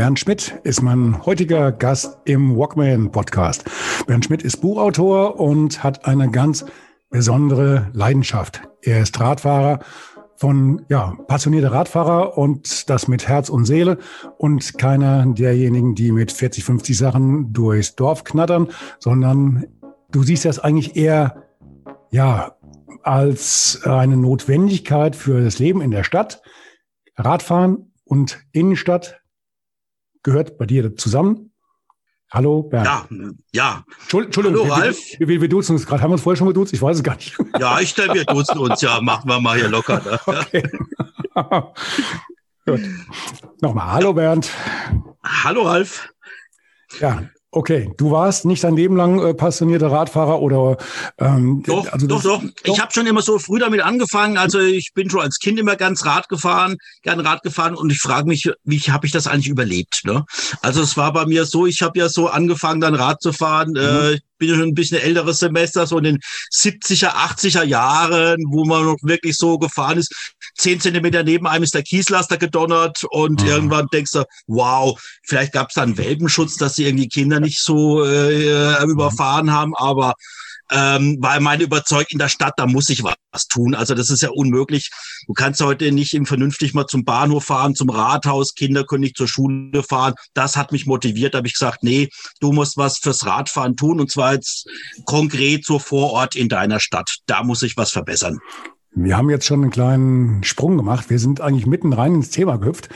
Bernd Schmidt ist mein heutiger Gast im Walkman Podcast. Bernd Schmidt ist Buchautor und hat eine ganz besondere Leidenschaft. Er ist Radfahrer von, ja, passionierter Radfahrer und das mit Herz und Seele und keiner derjenigen, die mit 40, 50 Sachen durchs Dorf knattern, sondern du siehst das eigentlich eher, ja, als eine Notwendigkeit für das Leben in der Stadt. Radfahren und Innenstadt gehört bei dir zusammen. Hallo, Bernd. Ja, ja. Entschuldigung, Hallo, wir, Ralf. Wir, wir, wir duzen uns gerade. Haben wir uns vorher schon geduzt? Ich weiß es gar nicht. Ja, ich denke, wir duzen uns ja. Machen wir mal hier locker. Ne? Okay. Gut. Nochmal, hallo Bernd. Hallo, Ralf. Ja, okay. Du warst nicht dein Leben lang äh, passionierter Radfahrer oder ähm, Doch, also doch, doch. Ich habe schon immer so früh damit angefangen. Also ich bin schon als Kind immer ganz Rad gefahren, gern Rad gefahren und ich frage mich, wie habe ich das eigentlich überlebt? Ne? Also es war bei mir so, ich habe ja so angefangen, dann Rad zu fahren. Äh, ich bin ja schon ein bisschen älteres Semester, so in den 70er, 80er Jahren, wo man noch wirklich so gefahren ist. Zehn Zentimeter neben einem ist der Kieslaster gedonnert und Mhm. irgendwann denkst du, wow, vielleicht gab es da einen Welpenschutz, dass sie irgendwie Kinder nicht so äh, überfahren haben, aber ähm, weil meine Überzeugung in der Stadt, da muss ich was tun. Also das ist ja unmöglich. Du kannst heute nicht im vernünftig mal zum Bahnhof fahren, zum Rathaus, Kinder können nicht zur Schule fahren. Das hat mich motiviert. Da habe ich gesagt, nee, du musst was fürs Radfahren tun und zwar jetzt konkret so vor Ort in deiner Stadt. Da muss ich was verbessern. Wir haben jetzt schon einen kleinen Sprung gemacht. Wir sind eigentlich mitten rein ins Thema gehüpft.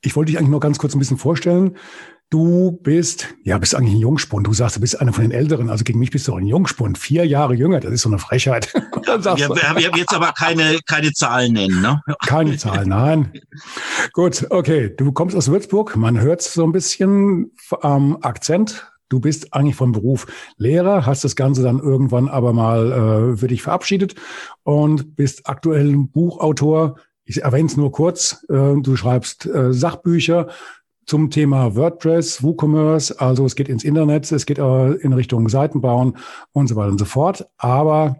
Ich wollte dich eigentlich nur ganz kurz ein bisschen vorstellen. Du bist, ja, bist eigentlich ein Jungspund. Du sagst, du bist einer von den Älteren. Also gegen mich bist du auch ein Jungspund. Vier Jahre jünger. Das ist so eine Frechheit. Sagst Wir, haben jetzt aber keine, keine Zahlen nennen. Ne? keine Zahl, nein. Gut, okay. Du kommst aus Würzburg. Man hört so ein bisschen am Akzent. Du bist eigentlich vom Beruf Lehrer, hast das Ganze dann irgendwann aber mal äh, für dich verabschiedet und bist aktuell Buchautor. Ich erwähne es nur kurz. Äh, du schreibst äh, Sachbücher zum Thema WordPress, WooCommerce. Also es geht ins Internet, es geht äh, in Richtung Seitenbauen und so weiter und so fort. Aber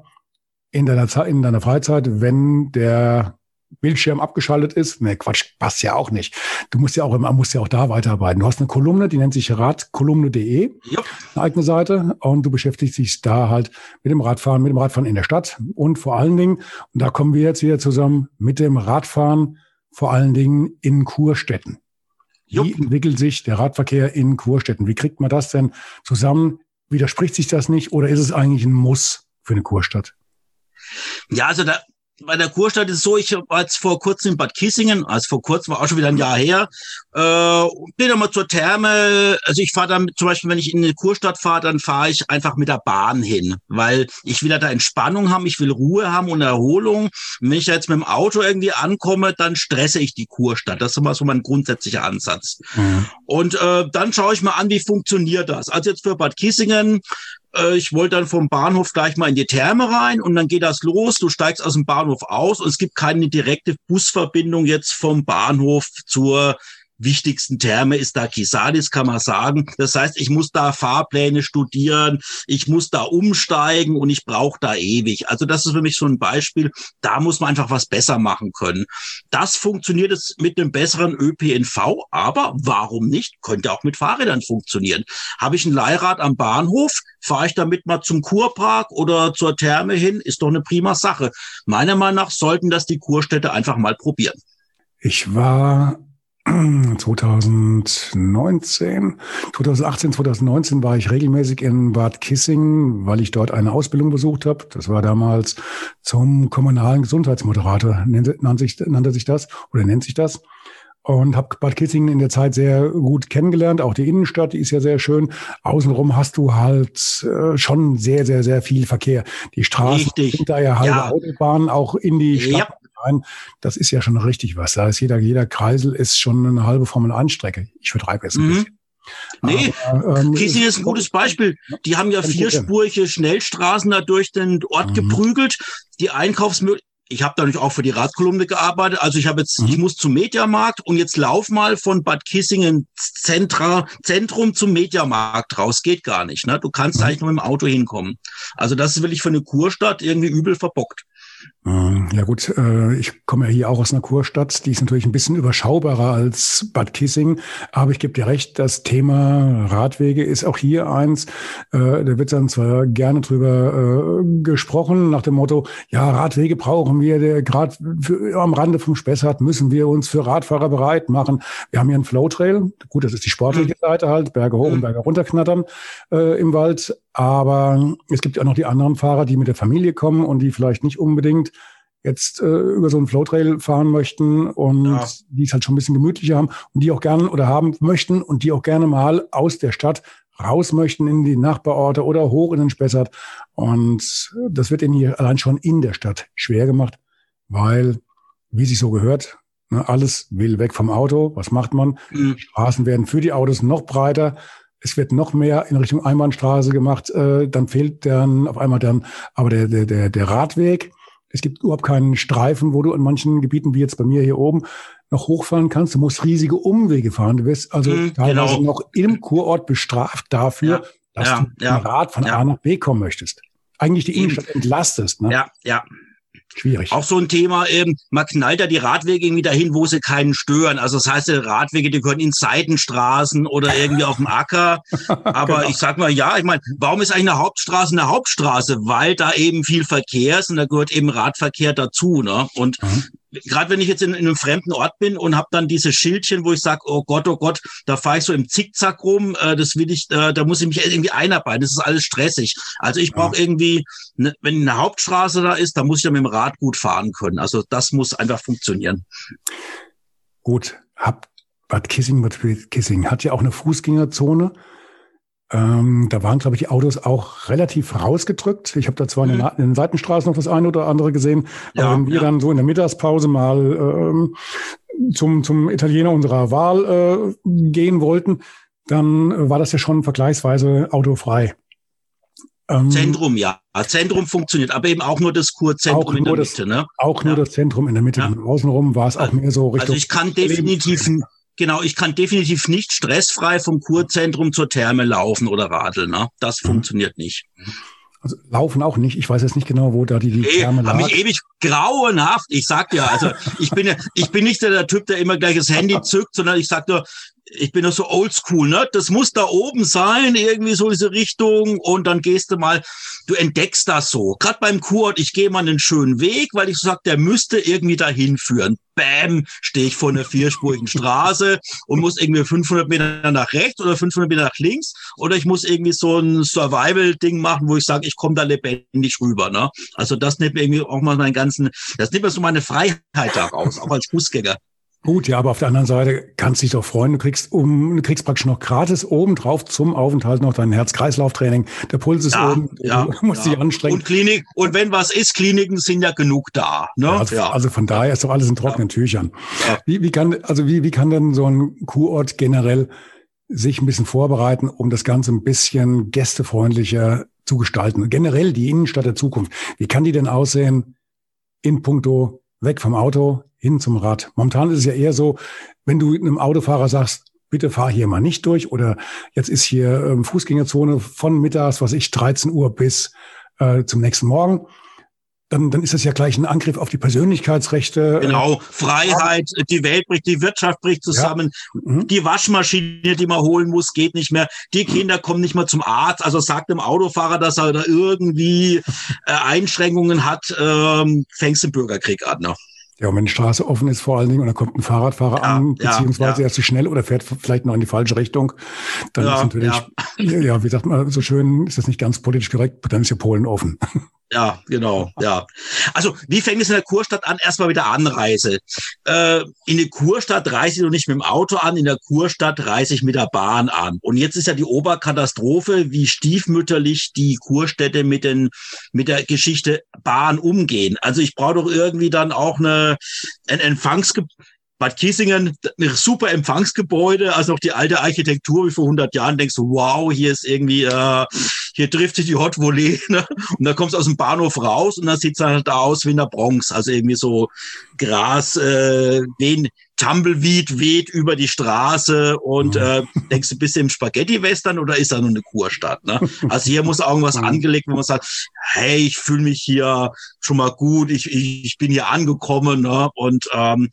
in deiner, Zeit, in deiner Freizeit, wenn der Bildschirm abgeschaltet ist, ne Quatsch, passt ja auch nicht. Du musst ja auch immer, musst ja auch da weiterarbeiten. Du hast eine Kolumne, die nennt sich radkolumne.de, Ja. eine eigene Seite, und du beschäftigst dich da halt mit dem Radfahren, mit dem Radfahren in der Stadt und vor allen Dingen, und da kommen wir jetzt wieder zusammen, mit dem Radfahren vor allen Dingen in Kurstädten. Wie Jupp. entwickelt sich der Radverkehr in Kurstädten? Wie kriegt man das denn zusammen? Widerspricht sich das nicht oder ist es eigentlich ein Muss für eine Kurstadt? Ja, also da, bei der Kurstadt ist es so, ich war jetzt vor kurzem in Bad Kissingen, also vor kurzem war auch schon wieder ein Jahr her, äh, bin dann mal zur Therme, also ich fahre dann zum Beispiel, wenn ich in eine Kurstadt fahre, dann fahre ich einfach mit der Bahn hin, weil ich will ja da Entspannung haben, ich will Ruhe haben und Erholung. Wenn ich jetzt mit dem Auto irgendwie ankomme, dann stresse ich die Kurstadt. Das ist immer so mein grundsätzlicher Ansatz. Und äh, dann schaue ich mal an, wie funktioniert das. Also jetzt für Bad Kissingen, ich wollte dann vom Bahnhof gleich mal in die Therme rein und dann geht das los. Du steigst aus dem Bahnhof aus und es gibt keine direkte Busverbindung jetzt vom Bahnhof zur wichtigsten Therme ist da Kisalis, kann man sagen. Das heißt, ich muss da Fahrpläne studieren, ich muss da umsteigen und ich brauche da ewig. Also das ist für mich so ein Beispiel. Da muss man einfach was besser machen können. Das funktioniert jetzt mit einem besseren ÖPNV, aber warum nicht? Könnte auch mit Fahrrädern funktionieren. Habe ich ein Leihrad am Bahnhof, fahre ich damit mal zum Kurpark oder zur Therme hin, ist doch eine prima Sache. Meiner Meinung nach sollten das die Kurstädte einfach mal probieren. Ich war 2019, 2018, 2019 war ich regelmäßig in Bad Kissing, weil ich dort eine Ausbildung besucht habe. Das war damals zum kommunalen Gesundheitsmoderator, nannte, sich, nannte sich das oder nennt sich das. Und habe Bad Kissingen in der Zeit sehr gut kennengelernt. Auch die Innenstadt, die ist ja sehr schön. Außenrum hast du halt äh, schon sehr, sehr, sehr viel Verkehr. Die Straßen Richtig. sind da ja halbe Ja. Autobahnen auch in die. Stadt Nein, das ist ja schon richtig was. Da ist jeder, jeder Kreisel ist schon eine halbe Formel 1 Strecke. Ich vertreibe jetzt ein mhm. bisschen. Nee, Aber, ähm, Kiesing ist ein gutes Beispiel. Die haben ja vierspurige Schnellstraßen da durch den Ort mhm. geprügelt. Die Einkaufsmöglichkeiten, ich habe dadurch auch für die Radkolumne gearbeitet. Also ich habe jetzt, mhm. ich muss zum Mediamarkt und jetzt lauf mal von Bad Kissingen Zentra, Zentrum zum Mediamarkt raus. Geht gar nicht. Ne? Du kannst mhm. eigentlich nur mit dem Auto hinkommen. Also das ist wirklich für eine Kurstadt irgendwie übel verbockt. Ähm, ja gut, äh, ich komme ja hier auch aus einer Kurstadt, die ist natürlich ein bisschen überschaubarer als Bad Kissing, aber ich gebe dir recht, das Thema Radwege ist auch hier eins, äh, da wird dann zwar gerne drüber äh, gesprochen, nach dem Motto, ja, Radwege brauchen wir, gerade am Rande vom Spessart müssen wir uns für Radfahrer bereit machen. Wir haben hier einen Flowtrail, gut, das ist die sportliche mhm. Seite halt, Berge hoch und mhm. Berge runterknattern äh, im Wald, aber es gibt ja auch noch die anderen Fahrer, die mit der Familie kommen und die vielleicht nicht unbedingt jetzt äh, über so einen Flowtrail fahren möchten und ja. die es halt schon ein bisschen gemütlicher haben und die auch gerne oder haben möchten und die auch gerne mal aus der Stadt raus möchten in die Nachbarorte oder hoch in den Spessart. Und das wird ihnen hier allein schon in der Stadt schwer gemacht, weil, wie sich so gehört, ne, alles will weg vom Auto. Was macht man? Mhm. Straßen werden für die Autos noch breiter es wird noch mehr in Richtung Einbahnstraße gemacht, äh, dann fehlt dann auf einmal dann aber der, der, der, der Radweg. Es gibt überhaupt keinen Streifen, wo du in manchen Gebieten, wie jetzt bei mir hier oben, noch hochfahren kannst. Du musst riesige Umwege fahren. Du wirst also mhm, teilweise genau. noch im Kurort bestraft dafür, ja, dass ja, du ja, mit dem Rad von A nach B kommen möchtest. Eigentlich die Innenstadt entlastest. Ne? Ja, ja, Schwierig. Auch so ein Thema, eben, man knallt ja die Radwege irgendwie dahin, wo sie keinen stören. Also das heißt, die Radwege, die gehören in Seitenstraßen oder irgendwie auf dem Acker. Aber genau. ich sag mal, ja, ich meine, warum ist eigentlich eine Hauptstraße eine Hauptstraße? Weil da eben viel Verkehr ist und da gehört eben Radverkehr dazu. Ne? Und mhm gerade wenn ich jetzt in, in, einem fremden Ort bin und habe dann diese Schildchen, wo ich sage, oh Gott, oh Gott, da fahre ich so im Zickzack rum, äh, das will ich, äh, da muss ich mich irgendwie einarbeiten. Das ist alles stressig. Also ich brauche ja. irgendwie, ne, wenn eine Hauptstraße da ist, da muss ich ja mit dem Rad gut fahren können. Also das muss einfach funktionieren. Gut, hab Bad Kissing, Bad Kissing hat ja auch eine Fußgängerzone. Ähm, da waren, glaube ich, die Autos auch relativ rausgedrückt. Ich habe da zwar mhm. in, den, in, den, Seitenstraßen noch das eine oder andere gesehen, ja, aber wenn wir ja. dann so in der Mittagspause mal ähm, zum, zum Italiener unserer Wahl äh, gehen wollten, dann war das ja schon vergleichsweise autofrei. Ähm, Zentrum, ja. Zentrum funktioniert, aber eben auch nur das Kurzentrum in der Mitte. Ne? Auch nur ja. das Zentrum in der Mitte. Ja. Außenrum war es auch mehr so Richtung. Also ich kann definitiv Genau, ich kann definitiv nicht stressfrei vom Kurzentrum zur Therme laufen oder radeln. Ne? Das mhm. funktioniert nicht. Also laufen auch nicht. Ich weiß jetzt nicht genau, wo da die, die nee, Therme lag. Mich ewig grauenhaft. Ich sag dir, also ich bin ja, ich bin nicht der, der Typ, der immer gleich das Handy zückt, sondern ich sag nur, ich bin doch so oldschool, ne? Das muss da oben sein, irgendwie so diese Richtung. Und dann gehst du mal, du entdeckst das so. Gerade beim Kurort, ich gehe mal einen schönen Weg, weil ich so sag, der müsste irgendwie dahin führen. Bäm, stehe ich vor einer vierspurigen Straße und muss irgendwie 500 Meter nach rechts oder 500 Meter nach links. Oder ich muss irgendwie so ein Survival-Ding machen, wo ich sage, ich komme da lebendig rüber. Ne? Also das nimmt mir irgendwie auch mal meinen ganzen, das nimmt mir so meine Freiheit daraus, auch als Fußgänger. Gut, ja, aber auf der anderen Seite kannst du dich doch freuen. Du kriegst um, du kriegst praktisch noch gratis obendrauf zum Aufenthalt noch dein Herz-Kreislauf-Training. Der Puls ist ja, oben, ja, du musst ja. dich anstrengen. Und Klinik, und wenn was ist, Kliniken sind ja genug da. Ne? Ja, also, ja. also von daher ist doch alles in trockenen Tüchern. Wie, wie kann, also wie, wie kann denn so ein Kurort generell sich ein bisschen vorbereiten, um das Ganze ein bisschen gästefreundlicher zu gestalten? Generell die Innenstadt der Zukunft. Wie kann die denn aussehen in puncto weg vom Auto, hin zum Rad. Momentan ist es ja eher so, wenn du einem Autofahrer sagst, bitte fahr hier mal nicht durch oder jetzt ist hier ähm, Fußgängerzone von mittags, was ich, 13 Uhr bis äh, zum nächsten Morgen. Dann, dann ist das ja gleich ein Angriff auf die Persönlichkeitsrechte. Genau, Freiheit, die Welt bricht, die Wirtschaft bricht zusammen. Ja. Mhm. Die Waschmaschine, die man holen muss, geht nicht mehr. Die Kinder kommen nicht mehr zum Arzt. Also sagt dem Autofahrer, dass er da irgendwie äh, Einschränkungen hat, ähm, fängst den Bürgerkrieg an. Ne? Ja, und wenn die Straße offen ist vor allen Dingen und da kommt ein Fahrradfahrer ja, an, beziehungsweise ja. er ist zu schnell oder fährt vielleicht noch in die falsche Richtung, dann ja, ist natürlich, ja. ja, wie sagt man so schön, ist das nicht ganz politisch korrekt, dann ist ja Polen offen. Ja, genau, ja. Also, wie fängt es in der Kurstadt an? Erstmal mit der Anreise. Äh, in der Kurstadt reise ich noch nicht mit dem Auto an, in der Kurstadt reise ich mit der Bahn an. Und jetzt ist ja die Oberkatastrophe, wie stiefmütterlich die Kurstädte mit den, mit der Geschichte Bahn umgehen. Also ich brauche doch irgendwie dann auch eine, ein Empfangsge Bad Kissingen, ein super Empfangsgebäude, also noch die alte Architektur wie vor 100 Jahren, denkst du, wow, hier ist irgendwie, äh, hier trifft sich die Hot Volley, ne? und dann kommst du aus dem Bahnhof raus und dann sieht's halt aus wie in der Bronx, also irgendwie so Gras, äh, wen, Tumbleweed weht über die Straße und mhm. äh, denkst du, bist du im Spaghetti-Western oder ist da nur eine Kurstadt? Ne? Also hier muss irgendwas mhm. angelegt, wo man sagt, hey, ich fühle mich hier schon mal gut, ich, ich, ich bin hier angekommen ne? und ähm,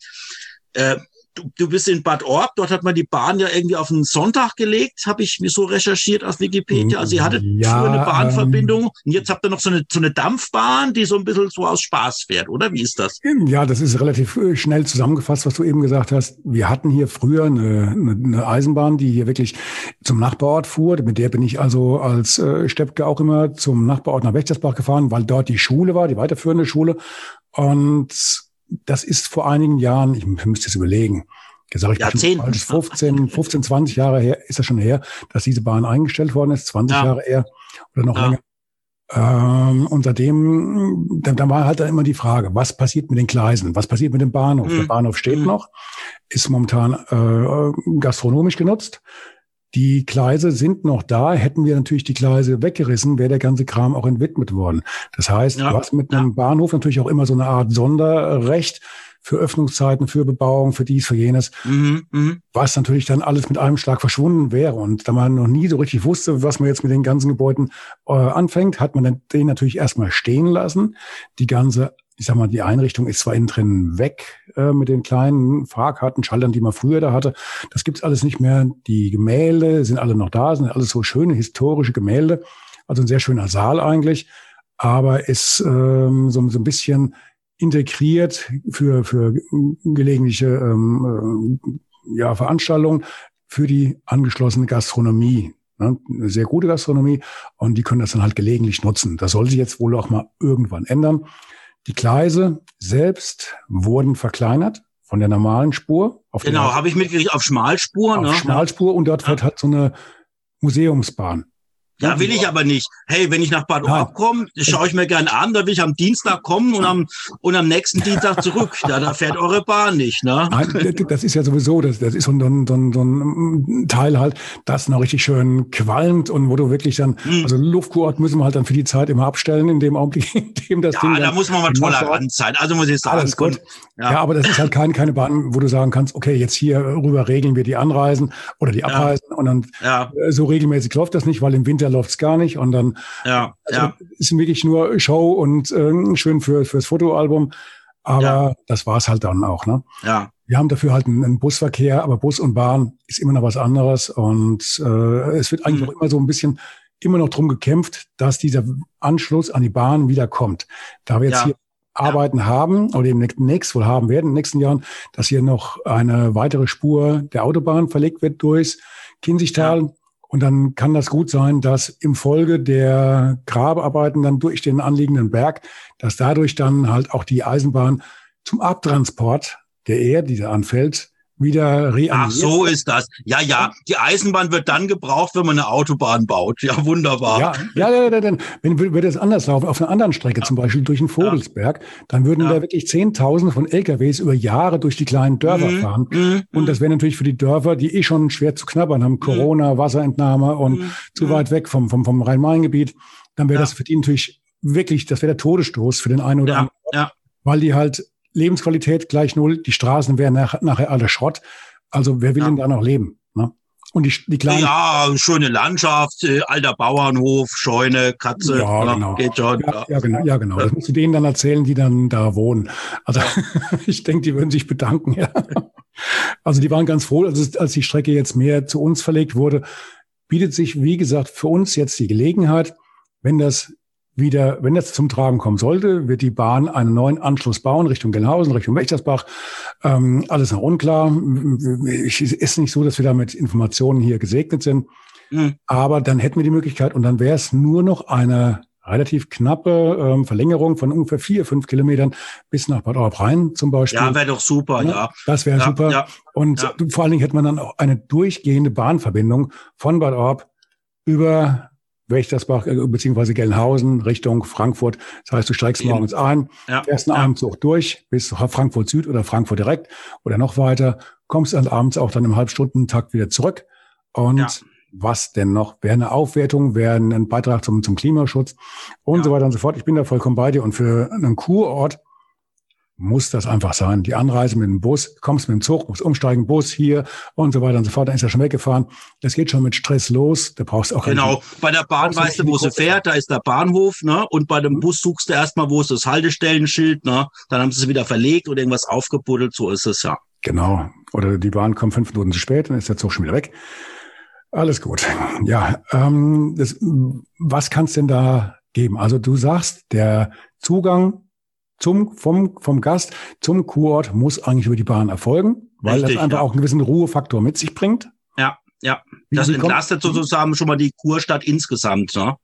äh, du, du bist in Bad Orb, dort hat man die Bahn ja irgendwie auf einen Sonntag gelegt, habe ich mir so recherchiert auf Wikipedia. Also ihr hattet ja, früher eine Bahnverbindung ähm, und jetzt habt ihr noch so eine, so eine Dampfbahn, die so ein bisschen so aus Spaß fährt, oder? Wie ist das? Ja, das ist relativ äh, schnell zusammengefasst, was du eben gesagt hast. Wir hatten hier früher eine, eine, eine Eisenbahn, die hier wirklich zum Nachbarort fuhr. Mit der bin ich also als äh, Steppke auch immer zum Nachbarort nach Wächtersbach gefahren, weil dort die Schule war, die weiterführende Schule. Und das ist vor einigen Jahren, ich müsste jetzt überlegen, gesagt, ich Jahrzehnten. 15, 15, 20 Jahre her, ist das schon her, dass diese Bahn eingestellt worden ist, 20 ja. Jahre her oder noch ja. länger. Ähm, und seitdem, dann, dann war halt dann immer die Frage, was passiert mit den Gleisen, was passiert mit dem Bahnhof? Mhm. Der Bahnhof steht mhm. noch, ist momentan äh, gastronomisch genutzt. Die Gleise sind noch da. Hätten wir natürlich die Gleise weggerissen, wäre der ganze Kram auch entwidmet worden. Das heißt, ja, du hast mit einem Bahnhof natürlich auch immer so eine Art Sonderrecht für Öffnungszeiten, für Bebauung, für dies, für jenes, mhm, mh. was natürlich dann alles mit einem Schlag verschwunden wäre. Und da man noch nie so richtig wusste, was man jetzt mit den ganzen Gebäuden äh, anfängt, hat man den natürlich erstmal stehen lassen. Die ganze ich sag mal, die Einrichtung ist zwar innen drin weg äh, mit den kleinen Fahrkarten, Schaltern, die man früher da hatte. Das gibt's alles nicht mehr. Die Gemälde sind alle noch da, sind alles so schöne historische Gemälde. Also ein sehr schöner Saal eigentlich, aber ist ähm, so, so ein bisschen integriert für, für gelegentliche ähm, äh, ja, Veranstaltungen für die angeschlossene Gastronomie. Ne? Eine sehr gute Gastronomie und die können das dann halt gelegentlich nutzen. Das soll sich jetzt wohl auch mal irgendwann ändern. Die Gleise selbst wurden verkleinert von der normalen Spur. genau, habe ich mitgekriegt, auf Schmalspur. Auf ne? Schmalspur und dort ja. wird halt so eine Museumsbahn. Ja, will ich aber nicht. Hey, wenn ich nach Bad Orb komme, schaue ich mir gerne an, da will ich am Dienstag kommen und am, und am nächsten Dienstag zurück. Da, da fährt eure Bahn nicht, ne? Nein, das ist ja sowieso, das, das ist so ein, so, ein, so ein Teil halt, das noch richtig schön qualmt und wo du wirklich dann, hm. also Luftkurort müssen wir halt dann für die Zeit immer abstellen, in dem Augenblick, in dem das ja, Ding. Ja, da muss man mal tolerant sein. Also muss ich sagen. Alles gut. Ja. ja. aber das ist halt keine, keine Bahn, wo du sagen kannst, okay, jetzt hier rüber regeln wir die Anreisen oder die Abreisen ja. und dann. Äh, so regelmäßig läuft das nicht, weil im Winter läuft's gar nicht und dann ja, also ja. ist wirklich nur Show und äh, schön für fürs Fotoalbum, aber ja. das war's halt dann auch, ne? Ja. Wir haben dafür halt einen, Busverkehr, aber Bus und Bahn ist immer noch was anderes und äh, es wird eigentlich mhm. auch immer so ein bisschen immer noch drum gekämpft, dass dieser Anschluss an die Bahn wieder kommt. Da wir jetzt ja. hier Arbeiten ja. haben oder demnächst wohl haben werden in den nächsten Jahren, dass hier noch eine weitere Spur der Autobahn verlegt wird durchs Kinzigtal. Ja. Und dann kann das gut sein, dass im Folge der Grabearbeiten dann durch den anliegenden Berg, dass dadurch dann halt auch die Eisenbahn zum Abtransport der Erde, die da anfällt, wieder reanimiert. Ach, so ist das. Ja, ja. Die Eisenbahn wird dann gebraucht, wenn man eine Autobahn baut. Ja, wunderbar. Ja, ja, ja, ja, ja. wenn würde es anders laufen, auf einer anderen Strecke, ja. zum Beispiel durch den Vogelsberg, dann würden ja. da wirklich Zehntausende von LKWs über Jahre durch die kleinen Dörfer mhm. fahren. Mhm. Und das wäre natürlich für die Dörfer, die eh schon schwer zu knabbern haben, mhm. Corona, Wasserentnahme und mhm. zu weit weg vom, vom, vom Rhein-Main-Gebiet, dann wäre das für die natürlich wirklich, das wäre der Todesstoß für den einen oder anderen. Ja. Weil die halt Lebensqualität gleich null, die Straßen wären nach, nachher alle Schrott. Also wer will ja. denn da noch leben? Ne? Und die, die kleinen. Ja, schöne Landschaft, äh, alter Bauernhof, Scheune, Katze. Ja, ja genau. Geht schon, ja, ja, genau. Ja, genau. Das musst du denen dann erzählen, die dann da wohnen. Also ich denke, die würden sich bedanken. Ja. Also die waren ganz froh, als, als die Strecke jetzt mehr zu uns verlegt wurde, bietet sich, wie gesagt, für uns jetzt die Gelegenheit, wenn das wieder, wenn das zum Tragen kommen sollte, wird die Bahn einen neuen Anschluss bauen Richtung Gelnhausen, Richtung Wächtersbach. Ähm, alles noch unklar. Es ist nicht so, dass wir da mit Informationen hier gesegnet sind. Mhm. Aber dann hätten wir die Möglichkeit und dann wäre es nur noch eine relativ knappe ähm, Verlängerung von ungefähr vier, fünf Kilometern bis nach Bad Orb Rhein zum Beispiel. Ja, wäre doch super, ja. ja. Das wäre ja, super. Ja, Und vor allen Dingen hätte man dann auch eine durchgehende Bahnverbindung von Bad Orb über Wächtersbach äh, beziehungsweise Gelnhausen Richtung Frankfurt. Das heißt, du steigst Eben. morgens ein, ja. fährst einen ja. Abendzug durch bis Frankfurt Süd oder Frankfurt direkt oder noch weiter, kommst dann abends auch dann im Halbstundentakt wieder zurück. Und ja. was denn noch? Wäre eine Aufwertung, wäre ein Beitrag zum, zum Klimaschutz und so weiter und so fort. Ich bin da vollkommen bei dir. Und für einen Kurort muss das einfach sein. Die Anreise mit dem Bus, kommst mit dem Zug, musst umsteigen, Bus hier und so weiter und so fort. Dann ist er schon weggefahren. Das geht schon mit Stress los. Da brauchst du auch Genau. Bei der Bahn weißt du, wo sie fährt. Da ist der Bahnhof, ne? Und bei dem mhm. Bus suchst du erstmal, wo ist das Haltestellenschild, ne? Dann haben sie es wieder verlegt oder irgendwas aufgebuddelt. So ist es ja. Genau. Oder die Bahn kommt fünf Minuten zu spät, dann ist der Zug schon wieder weg. Alles gut. Ja, ähm, das, was kann's denn da geben? Also du sagst, der Zugang zum, vom, vom Gast zum Kurort muss eigentlich über die Bahn erfolgen, weil Richtig, das einfach ja. auch einen gewissen Ruhefaktor mit sich bringt. Ja, ja. Das wie, entlastet kommt, sozusagen schon mal die Kurstadt insgesamt. Ne?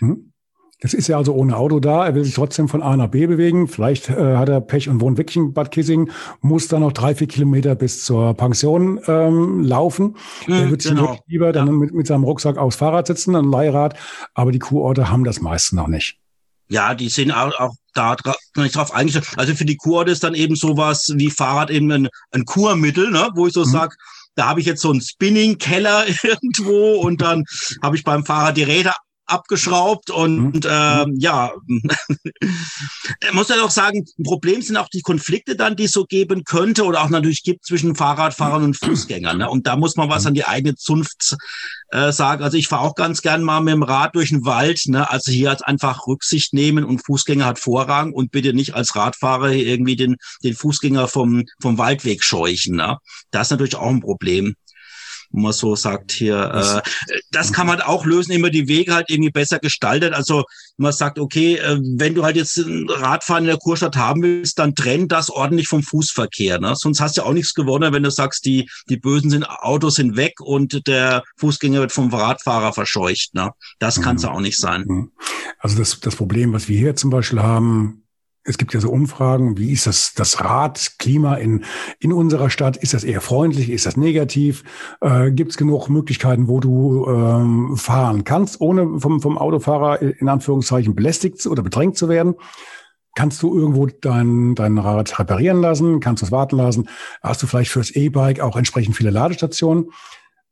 Mhm. Das ist ja also ohne Auto da. Er will sich trotzdem von A nach B bewegen. Vielleicht äh, hat er Pech und wohnt wirklich in Bad Kissing, muss dann noch drei, vier Kilometer bis zur Pension ähm, laufen. Mhm, er wird genau. sich lieber dann ja. mit, mit seinem Rucksack aufs Fahrrad sitzen, ein Leihrad. Aber die Kurorte haben das meistens noch nicht. Ja, die sind auch, auch da nicht drauf eingestellt. Also für die Kurorte ist dann eben sowas wie Fahrrad eben ein, ein Kurmittel, ne? wo ich so mhm. sag, da habe ich jetzt so einen Spinning-Keller irgendwo und dann habe ich beim Fahrrad die Räder abgeschraubt und mhm. ähm, ja, muss ja doch sagen, ein Problem sind auch die Konflikte dann, die es so geben könnte oder auch natürlich gibt zwischen Fahrradfahrern und Fußgängern. Ne? Und da muss man was an die eigene Zunft äh, sagen. Also ich fahre auch ganz gern mal mit dem Rad durch den Wald. Ne? Also hier hat einfach Rücksicht nehmen und Fußgänger hat Vorrang und bitte nicht als Radfahrer irgendwie den, den Fußgänger vom, vom Waldweg scheuchen. Ne? Das ist natürlich auch ein Problem wo man so sagt hier, äh, das kann man auch lösen, immer die Wege halt irgendwie besser gestaltet. Also man sagt, okay, äh, wenn du halt jetzt ein Radfahren in der Kurstadt haben willst, dann trenn das ordentlich vom Fußverkehr. Ne? Sonst hast du auch nichts gewonnen, wenn du sagst, die, die bösen sind, Autos sind weg und der Fußgänger wird vom Radfahrer verscheucht. Ne? Das kann es mhm. auch nicht sein. Mhm. Also das, das Problem, was wir hier zum Beispiel haben, es gibt ja so Umfragen, wie ist das, das Radklima in, in unserer Stadt? Ist das eher freundlich? Ist das negativ? Äh, gibt es genug Möglichkeiten, wo du ähm, fahren kannst, ohne vom, vom Autofahrer in Anführungszeichen belästigt oder bedrängt zu werden? Kannst du irgendwo dein, dein Rad reparieren lassen? Kannst du es warten lassen? Hast du vielleicht fürs E-Bike auch entsprechend viele Ladestationen?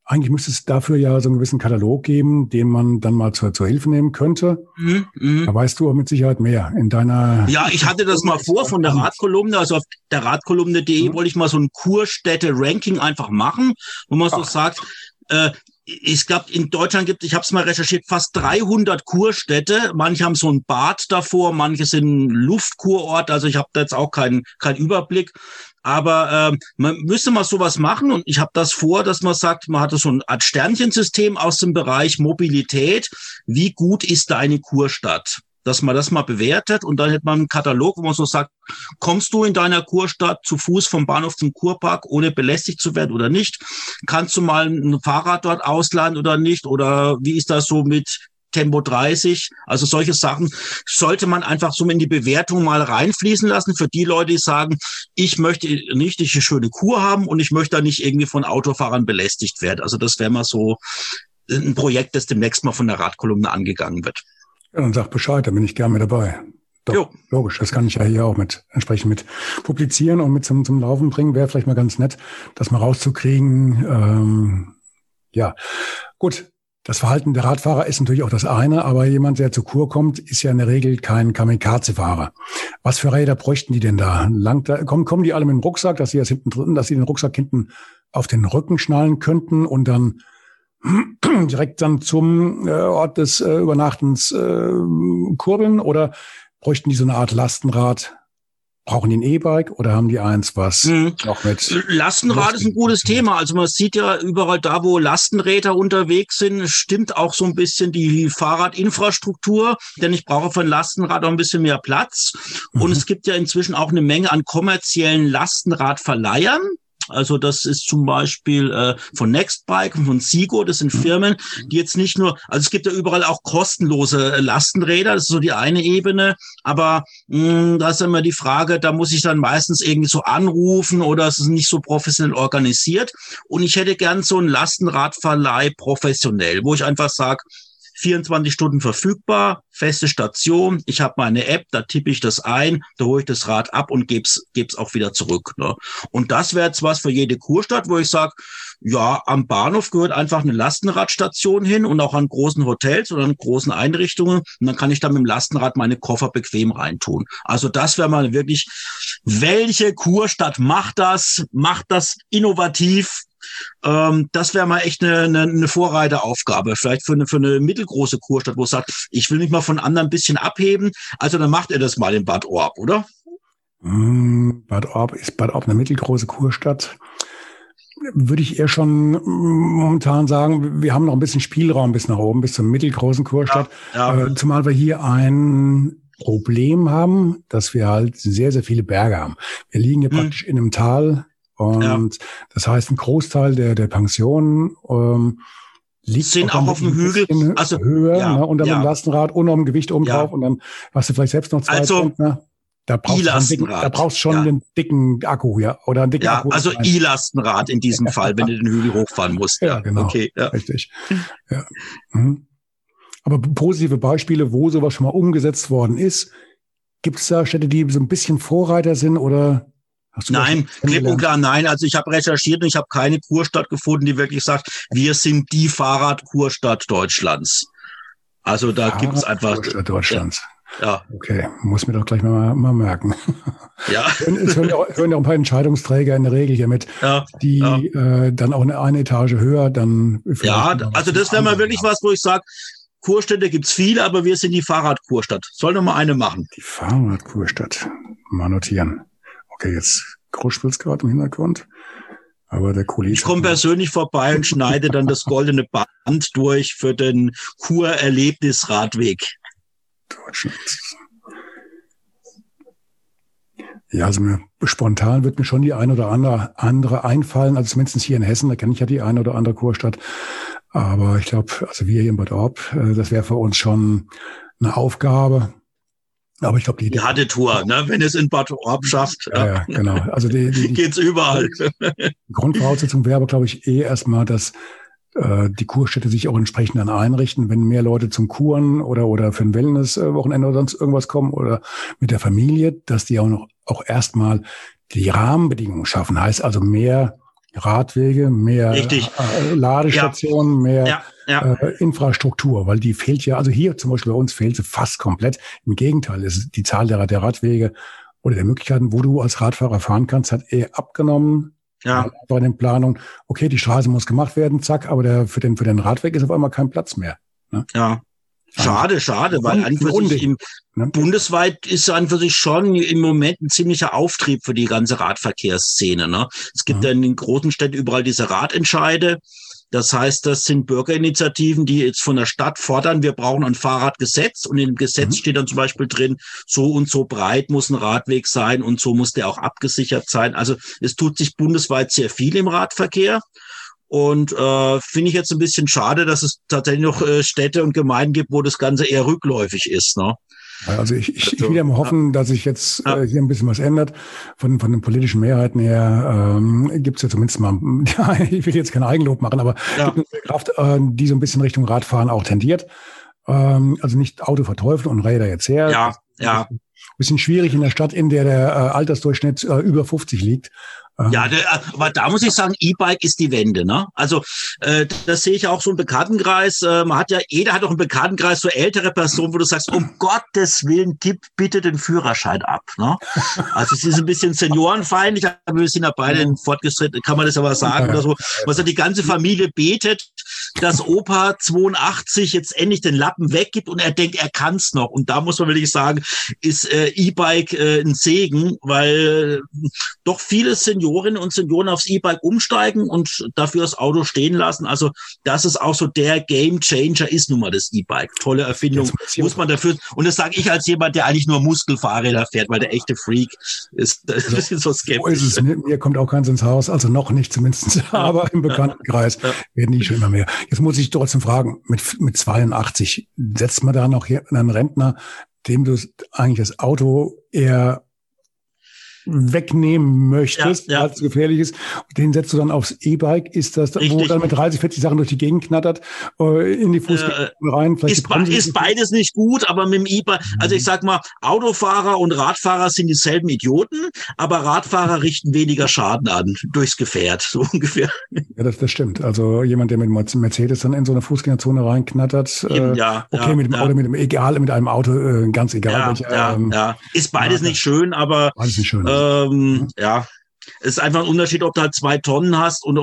Eigentlich müsste es dafür ja so einen gewissen Katalog geben, den man dann mal zur, zur Hilfe nehmen könnte. Mhm, mh. Da weißt du mit Sicherheit mehr in deiner. Ja, ich hatte das mal vor von der Radkolumne. Also auf der Radkolumne.de mhm. wollte ich mal so ein Kurstädte-Ranking einfach machen, wo man so sagt, äh, ich glaube, in Deutschland gibt, ich habe es mal recherchiert, fast 300 Kurstädte. Manche haben so ein Bad davor, manche sind Luftkurort. Also ich habe da jetzt auch keinen keinen Überblick. Aber äh, man müsste mal sowas machen und ich habe das vor, dass man sagt, man hatte so ein Art Sternchensystem aus dem Bereich Mobilität. Wie gut ist deine Kurstadt? Dass man das mal bewertet und dann hätte man einen Katalog, wo man so sagt, kommst du in deiner Kurstadt zu Fuß vom Bahnhof zum Kurpark, ohne belästigt zu werden oder nicht? Kannst du mal ein Fahrrad dort ausleihen oder nicht? Oder wie ist das so mit Tempo 30. Also solche Sachen sollte man einfach so in die Bewertung mal reinfließen lassen für die Leute, die sagen, ich möchte nicht eine schöne Kur haben und ich möchte da nicht irgendwie von Autofahrern belästigt werden. Also das wäre mal so ein Projekt, das demnächst mal von der Radkolumne angegangen wird. Ja, dann sag Bescheid, da bin ich gerne mit dabei. Doch, jo. logisch, das kann ich ja hier auch mit entsprechend mit publizieren und mit zum, zum Laufen bringen. Wäre vielleicht mal ganz nett, das mal rauszukriegen. Ähm, ja, gut. Das Verhalten der Radfahrer ist natürlich auch das eine, aber jemand, der zur Kur kommt, ist ja in der Regel kein Kamikaze-Fahrer. Was für Räder bräuchten die denn da? Langt da kommen, kommen die alle mit dem Rucksack, dass sie das hinten drin, dass sie den Rucksack hinten auf den Rücken schnallen könnten und dann direkt dann zum äh, Ort des äh, Übernachtens äh, kurbeln oder bräuchten die so eine Art Lastenrad, Brauchen die ein E-Bike oder haben die eins, was hm. noch mit? Lastenrad ist ein gutes Thema. Also man sieht ja überall da, wo Lastenräder unterwegs sind, stimmt auch so ein bisschen die Fahrradinfrastruktur, denn ich brauche für ein Lastenrad auch ein bisschen mehr Platz. Und mhm. es gibt ja inzwischen auch eine Menge an kommerziellen Lastenradverleihern Also das ist zum Beispiel äh, von Nextbike und von Sigo. Das sind mhm. Firmen, die jetzt nicht nur, also es gibt ja überall auch kostenlose Lastenräder. Das ist so die eine Ebene. Aber mh, da ist immer die Frage, da muss ich dann meistens irgendwie so anrufen oder es ist nicht so professionell organisiert. Und ich hätte gern so ein Lastenradverleih professionell, wo ich einfach sage, 24 Stunden verfügbar, feste Station. Ich habe meine App, da tippe ich das ein, da hole ich das Rad ab und geb's, geb's auch wieder zurück. Ne? Und das wäre jetzt was für jede Kurstadt, wo ich sage, ja, am Bahnhof gehört einfach eine Lastenradstation hin und auch an großen Hotels oder an großen Einrichtungen. Und dann kann ich da mit dem Lastenrad meine Koffer bequem reintun. Also das wäre mal wirklich, welche Kurstadt macht das, macht das innovativ, ähm, das wäre mal echt eine, eine, eine Vorreiteraufgabe, vielleicht für eine, für eine mittelgroße Kurstadt, wo es sagt, ich will mich mal von anderen ein bisschen abheben. Also dann macht er das mal in Bad Orb, oder? Hm, Bad Orb ist Bad Orb eine mittelgroße Kurstadt würde ich eher schon momentan sagen, wir haben noch ein bisschen Spielraum bis nach oben, bis zur mittelgroßen Kurstadt. Ja, ja. Äh, zumal wir hier ein Problem haben, dass wir halt sehr, sehr viele Berge haben. Wir liegen hier hm. praktisch in einem Tal, und ja. das heißt, ein Großteil der, der Pensionen ähm, liegt sind auch auf dem Hügel, also höher, ja, ne, unter ja. dem Lastenrad, ohne dem Gewicht oben drauf und dann hast du vielleicht selbst noch zwei also, Zentner. Da brauchst, du dicken, da brauchst schon ja. einen dicken Akku hier oder einen dicken ja, Akku. Also I-Lastenrad in diesem Fall, wenn du den Hügel hochfahren musst. Ja, ja genau. Okay, ja. Richtig. Ja. Mhm. Aber positive Beispiele, wo sowas schon mal umgesetzt worden ist, gibt es da Städte, die so ein bisschen Vorreiter sind oder nein, klipp und klar nein. Also ich habe recherchiert und ich habe keine Kurstadt gefunden, die wirklich sagt, wir sind die Fahrradkurstadt Deutschlands. Also da gibt es einfach. Kurstadt Deutschlands. Ja. Okay, muss mir doch gleich mal, mal merken. Ja. es hören ja, auch, hören ja auch ein paar Entscheidungsträger in der Regel hier mit, ja, die ja. Äh, dann auch eine, eine Etage höher dann. Ja, also das wäre mal wirklich was, wo ich sage, Kurstädte gibt's viele, aber wir sind die Fahrradkurstadt. Soll noch mal eine machen. Die Fahrradkurstadt. Mal notieren. Okay, jetzt kruspelt's gerade im Hintergrund. Aber der Kollege. Ich komme persönlich vorbei und schneide dann das goldene Band durch für den Kur-Erlebnisradweg. Deutschland. Ja, also mir, spontan wird mir schon die ein oder andere, andere einfallen. Also zumindest hier in Hessen, da kenne ich ja die eine oder andere Kurstadt. Aber ich glaube, also wir hier in Bad Orb, äh, das wäre für uns schon eine Aufgabe. Aber ich glaube, die, die harte Tour, ne? wenn es in Bad Orb schafft. Ja, ja, genau. Also die, die, die geht's überall. Die Grundvoraussetzung wäre aber, glaube ich, eh erstmal, dass äh, die Kurstädte sich auch entsprechend dann einrichten, wenn mehr Leute zum Kuren oder oder für ein Wellness-Wochenende oder sonst irgendwas kommen oder mit der Familie, dass die auch noch auch erstmal die Rahmenbedingungen schaffen. Heißt also mehr Radwege, mehr Richtig. Äh, Ladestationen, ja. mehr ja ja. äh, Infrastruktur, weil die fehlt ja, also hier zum Beispiel bei uns fehlt sie fast komplett. Im Gegenteil, ist die Zahl der, der Radwege oder der Möglichkeiten, wo du als Radfahrer fahren kannst, hat eher abgenommen. Ja. Bei den Planungen, okay, die Straße muss gemacht werden, zack, aber der, für den, für den Radweg ist auf einmal kein Platz mehr. Ne? Ja. Schade, schade, weil an für sich im, ne? bundesweit ist an für sich schon im Moment ein ziemlicher Auftrieb für die ganze Radverkehrsszene. Ne? Es gibt ja. in den großen Städten überall diese Radentscheide. Das heißt, das sind Bürgerinitiativen, die jetzt von der Stadt fordern, wir brauchen ein Fahrradgesetz und in dem Gesetz mhm. steht dann zum Beispiel drin, so und so breit muss ein Radweg sein und so muss der auch abgesichert sein. Also es tut sich bundesweit sehr viel im Radverkehr. Und äh, finde ich jetzt ein bisschen schade, dass es tatsächlich noch äh, Städte und Gemeinden gibt, wo das Ganze eher rückläufig ist. Ne? Also ich, ich, ich will ja mal hoffen, dass sich jetzt äh, hier ein bisschen was ändert. Von, von den politischen Mehrheiten her ähm, gibt es ja zumindest mal, ja, ich will jetzt kein Eigenlob machen, aber ja. gibt eine Kraft, äh, die so ein bisschen Richtung Radfahren auch tendiert. Ähm, also nicht Auto verteufeln und Räder jetzt her. Ja, ja. Bisschen schwierig in der Stadt, in der der äh, Altersdurchschnitt äh, über 50 liegt. Ja, der, aber da muss ich sagen, E-Bike ist die Wende. Ne? Also äh, das sehe ich auch so im Bekanntenkreis. Äh, man hat ja, jeder hat auch einen Bekanntenkreis so ältere Personen, wo du sagst, um Gottes Willen, gib bitte den Führerschein ab. Ne? Also es ist ein bisschen seniorenfeindlich, aber wir sind ja beide in fortgeschritten, kann man das aber sagen oder so. Was ja die ganze Familie betet, dass Opa 82 jetzt endlich den Lappen weggibt und er denkt, er kann's noch. Und da muss man wirklich sagen, ist äh, E-Bike äh, ein Segen, weil äh, doch viele Senioren Seniorinnen und Senioren aufs E-Bike umsteigen und dafür das Auto stehen lassen. Also das ist auch so der Game Changer ist nun mal das E-Bike. Tolle Erfindung. Muss man dafür, und das sage ich als jemand, der eigentlich nur Muskelfahrräder fährt, weil der echte Freak ist, ein bisschen so skeptisch. Ist es. Mir, mir kommt auch keins ins Haus, also noch nicht zumindest, ja. aber im Bekanntenkreis ja. werden die schon immer mehr. Jetzt muss ich trotzdem fragen, mit, mit 82, setzt man da noch hier einen Rentner, dem du eigentlich das Auto eher wegnehmen möchtest, ja, ja. weil es gefährlich ist. Den setzt du dann aufs E-Bike. Ist das, Richtig. wo dann mit 30, 40 Sachen durch die Gegend knattert, äh, in die Fußgänger äh, rein? Ist, ist beides nicht gut, aber mit dem E-Bike, also ich sag mal, Autofahrer und Radfahrer sind dieselben Idioten, aber Radfahrer richten weniger Schaden an durchs Gefährt, so ungefähr. Ja, das, das stimmt. Also jemand, der mit Mercedes dann in so eine Fußgängerzone reinknattert, Eben, äh, ja, okay, ja, mit dem ja. Auto, mit dem egal, mit einem Auto, äh, ganz egal. Ja, welcher, ja, ähm, ja. Ist beides nicht schön, aber beides nicht schön. Ähm, ja, es ist einfach ein Unterschied, ob du halt zwei Tonnen hast und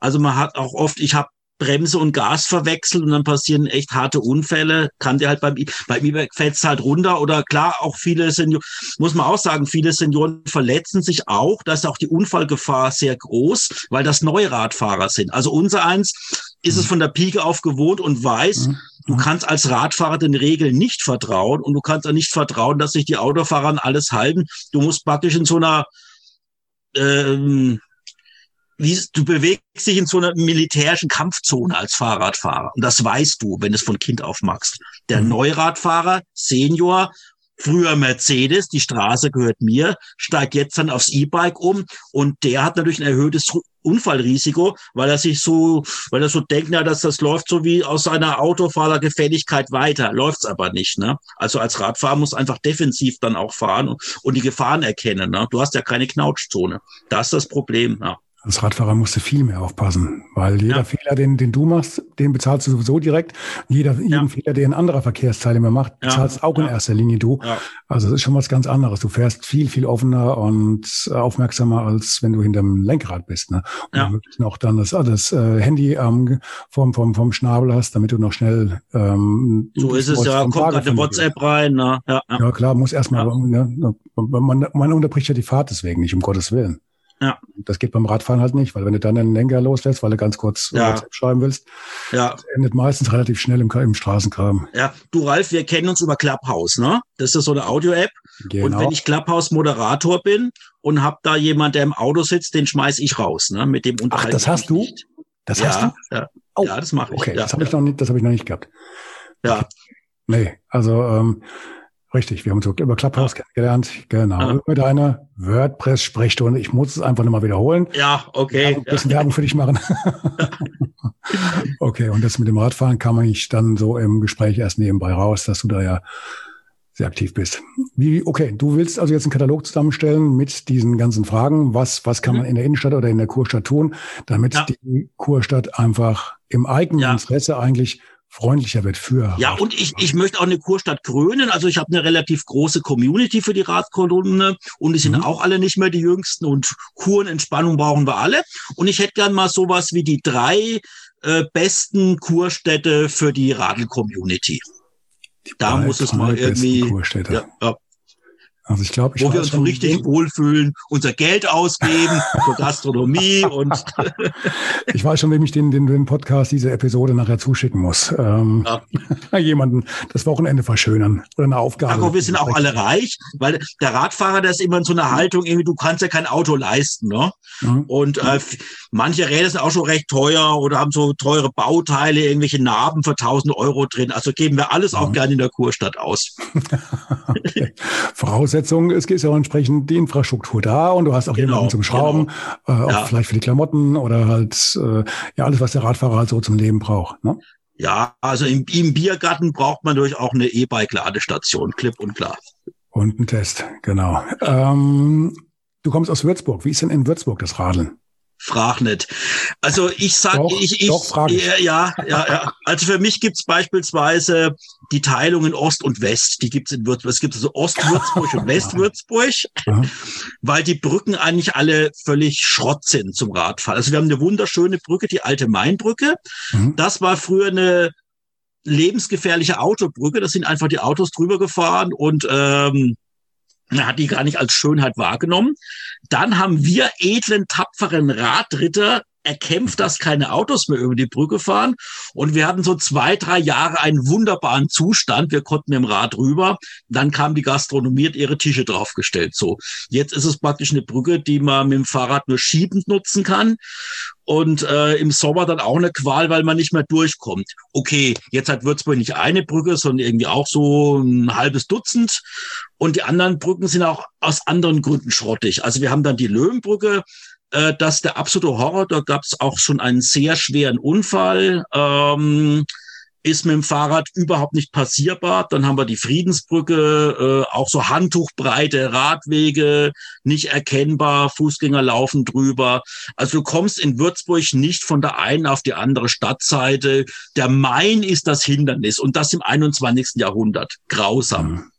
also man hat auch oft, ich habe Bremse und Gas verwechselt und dann passieren echt harte Unfälle. Kann dir halt beim beim E-Bike fällt's halt runter oder klar auch viele Senioren, muss man auch sagen, viele Senioren verletzen sich auch. Da ist auch die Unfallgefahr sehr groß, weil das Neuradfahrer sind. Also unser eins ist es von der Pike auf gewohnt und weiß, Mhm. Du kannst als Radfahrer den Regeln nicht vertrauen und du kannst auch nicht vertrauen, dass sich die Autofahrer an alles halten. Du musst praktisch in so einer, ähm, wie, du bewegst dich in so einer militärischen Kampfzone als Fahrradfahrer. Und das weißt du, wenn du es von Kind auf machst. Der Mhm. Neuradfahrer, Senior, früher Mercedes, die Straße gehört mir, steigt jetzt dann aufs E-Bike um und der hat natürlich ein erhöhtes Unfallrisiko, weil er sich so, weil er so denkt, ja, dass das läuft so wie aus seiner Autofahrergefälligkeit weiter, läuft's aber nicht. Ne? Also als Radfahrer muss einfach defensiv dann auch fahren und, und die Gefahren erkennen. Ne? Du hast ja keine Knautschzone. Das ist das Problem. Ja. Als Radfahrer musst du viel mehr aufpassen, weil jeder Ja. Fehler, den, den du machst, den bezahlst du sowieso direkt. Jeder, jeden Ja. Fehler, den ein anderer Verkehrsteilnehmer macht, Ja. bezahlst auch in erster Linie du. Also es ist schon was ganz anderes. Du fährst viel, viel offener und äh, aufmerksamer, als wenn du hinterm Lenkrad bist. Ne? Und Ja. womöglich noch dann das, das äh, Handy ähm, vom, vom, vom Schnabel hast, damit du noch schnell ähm, So ist es ja, kommt gerade dir WhatsApp rein. Ne? Ja, klar, muss erstmal, ne, man, man unterbricht ja die Fahrt deswegen nicht, um Gottes Willen. Ja. Das geht beim Radfahren halt nicht, weil wenn du dann den Lenker loslässt, weil du ganz kurz Ja. WhatsApp schreiben willst, ja. das endet meistens relativ schnell im, im Straßenkram. Ja, du Ralf, wir kennen uns über Clubhouse, ne? Das ist so eine Audio-App. Und Genau. wenn ich Clubhouse-Moderator bin und hab da jemand, der im Auto sitzt, den schmeiß ich raus, ne? Mit dem Ach, unterhalte das hast du? nicht. Das hast Ja, du? ja, Oh, ja, das mache ich. Okay, das habe ich noch nicht, das habe ich noch nicht gehabt. ja. Nee, also ähm, richtig, wir haben uns über Clubhouse kennengelernt. Genau. Ja. Über deine WordPress-Sprechstunde. Ich muss es einfach nochmal wiederholen. ja, okay. Ein bisschen Werbung für dich machen. okay, und das mit dem Radfahren kam eigentlich dann so im Gespräch erst nebenbei raus, dass du da ja sehr aktiv bist. Wie, okay, du willst also jetzt einen Katalog zusammenstellen mit diesen ganzen Fragen. Was, was kann Mhm. man in der Innenstadt oder in der Kurstadt tun, damit Ja. die Kurstadt einfach im eigenen Ja. Interesse eigentlich freundlicher wird für Ja, und ich, ich möchte auch eine Kurstadt krönen. Also ich habe eine relativ große Community für die Radkolumne und die sind Mhm. auch alle nicht mehr die jüngsten und Kuren, Entspannung brauchen wir alle. Und ich hätte gern mal sowas wie die drei äh, besten Kurstädte für die Radl-Community. Da muss es mal irgendwie, Kurstädte. ja, ja, Also ich glaube, wo wir uns so richtig wohlfühlen, unser Geld ausgeben für Gastronomie und Ich weiß schon, wem ich den, den, den Podcast, diese Episode nachher zuschicken muss. Ähm, jemanden das Wochenende verschönern oder eine Aufgabe. Marco, wir sind auch alle reich, weil der Radfahrer, der ist immer in so einer Haltung, irgendwie, du kannst ja kein Auto leisten, ne? Mhm. Und äh, manche Räder sind auch schon recht teuer oder haben so teure Bauteile, irgendwelche Narben für 1000 Euro drin. Also geben wir alles auch Mhm. gerne in der Kurstadt aus. Okay. Voraussetzung, es ist ja auch entsprechend die Infrastruktur da und du hast auch Genau, jemanden zum Schrauben, äh, auch Ja. vielleicht für die Klamotten oder halt äh, ja alles, was der Radfahrer halt so zum Leben braucht. Ne? Ja, also im, im Biergarten braucht man durch auch eine E-Bike-Ladestation, klipp und klar. Und ein Test, genau. Ähm, du kommst aus Würzburg. Wie ist denn in Würzburg das Radeln? Frag nicht. Also ich sag, Doch, ich, ich, doch, ich. ja, ja, ja. Also für mich gibt's beispielsweise die Teilung in Ost und West. Die gibt's in Würzburg. Es gibt also Ostwürzburg und Westwürzburg, weil die Brücken eigentlich alle völlig Schrott sind zum Radfahren. Also wir haben eine wunderschöne Brücke, die alte Mainbrücke. Mhm. Das war früher eine lebensgefährliche Autobrücke. Da sind einfach die Autos drüber gefahren und ähm, hat die gar nicht als Schönheit wahrgenommen. Dann haben wir edlen, tapferen Radritter erkämpft, dass keine Autos mehr über die Brücke fahren. Und wir hatten so zwei, drei Jahre einen wunderbaren Zustand. Wir konnten im Rad rüber. Dann kam die Gastronomie, hat ihre Tische draufgestellt. So. Jetzt ist es praktisch eine Brücke, die man mit dem Fahrrad nur schiebend nutzen kann. Und äh, im Sommer dann auch eine Qual, weil man nicht mehr durchkommt. Okay, jetzt hat Würzburg nicht eine Brücke, sondern irgendwie auch so ein halbes Dutzend. Und die anderen Brücken sind auch aus anderen Gründen schrottig. Also wir haben dann die Löwenbrücke, äh, das der absolute Horror. Da gab es auch schon einen sehr schweren Unfall. Ähm, ist mit dem Fahrrad überhaupt nicht passierbar. Dann haben wir die Friedensbrücke, äh, auch so handtuchbreite Radwege, nicht erkennbar, Fußgänger laufen drüber. Also du kommst in Würzburg nicht von der einen auf die andere Stadtseite. Der Main ist das Hindernis und das im 21. Jahrhundert. Grausam.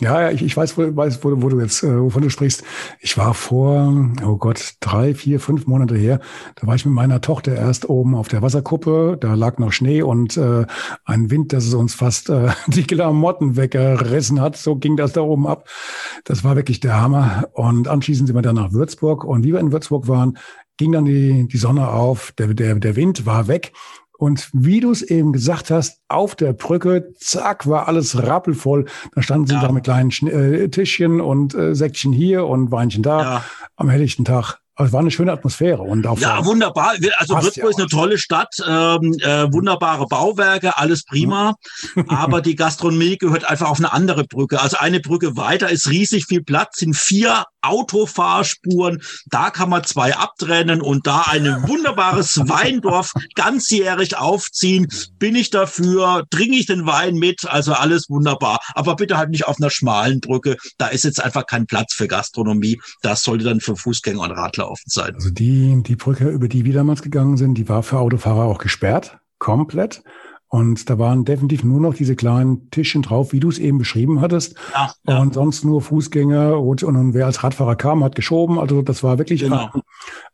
Ja, ich, ich weiß, wo, weiß wo, wo du jetzt, äh, wovon du sprichst. Ich war vor, oh Gott, drei, vier, fünf Monate her. Da war ich mit meiner Tochter erst oben auf der Wasserkuppe. Da lag noch Schnee und äh, ein Wind, das uns fast äh, die Klamotten weggerissen hat. So ging das da oben ab. Das war wirklich der Hammer. Und anschließend sind wir dann nach Würzburg. Und wie wir in Würzburg waren, ging dann die, die Sonne auf, der, der, der Wind war weg und wie du es eben gesagt hast, auf der Brücke, zack, war alles rappelvoll. Da standen sie ja. da mit kleinen äh, Tischchen und äh, Säckchen hier und Weinchen da ja. am helllichten Tag. Aber es war eine schöne Atmosphäre. Und ja, wunderbar. Also Würzburg ja ist eine tolle Stadt, ähm, äh, wunderbare Bauwerke, alles prima. aber die Gastronomie gehört einfach auf eine andere Brücke. Also eine Brücke weiter ist riesig viel Platz, sind vier Autofahrspuren. Da kann man zwei abtrennen und da ein wunderbares Weindorf ganzjährig aufziehen. Bin ich dafür, trinke ich den Wein mit, also alles wunderbar. Aber bitte halt nicht auf einer schmalen Brücke. Da ist jetzt einfach kein Platz für Gastronomie. Das sollte dann für Fußgänger und Radler offen sein. Also die, die Brücke, über die wir damals gegangen sind, die war für Autofahrer auch gesperrt. Komplett. Und da waren definitiv nur noch diese kleinen Tischchen drauf, wie du es eben beschrieben hattest. Ja, ja. Und sonst nur Fußgänger und, und wer als Radfahrer kam, hat geschoben. Also das war wirklich genau. ein,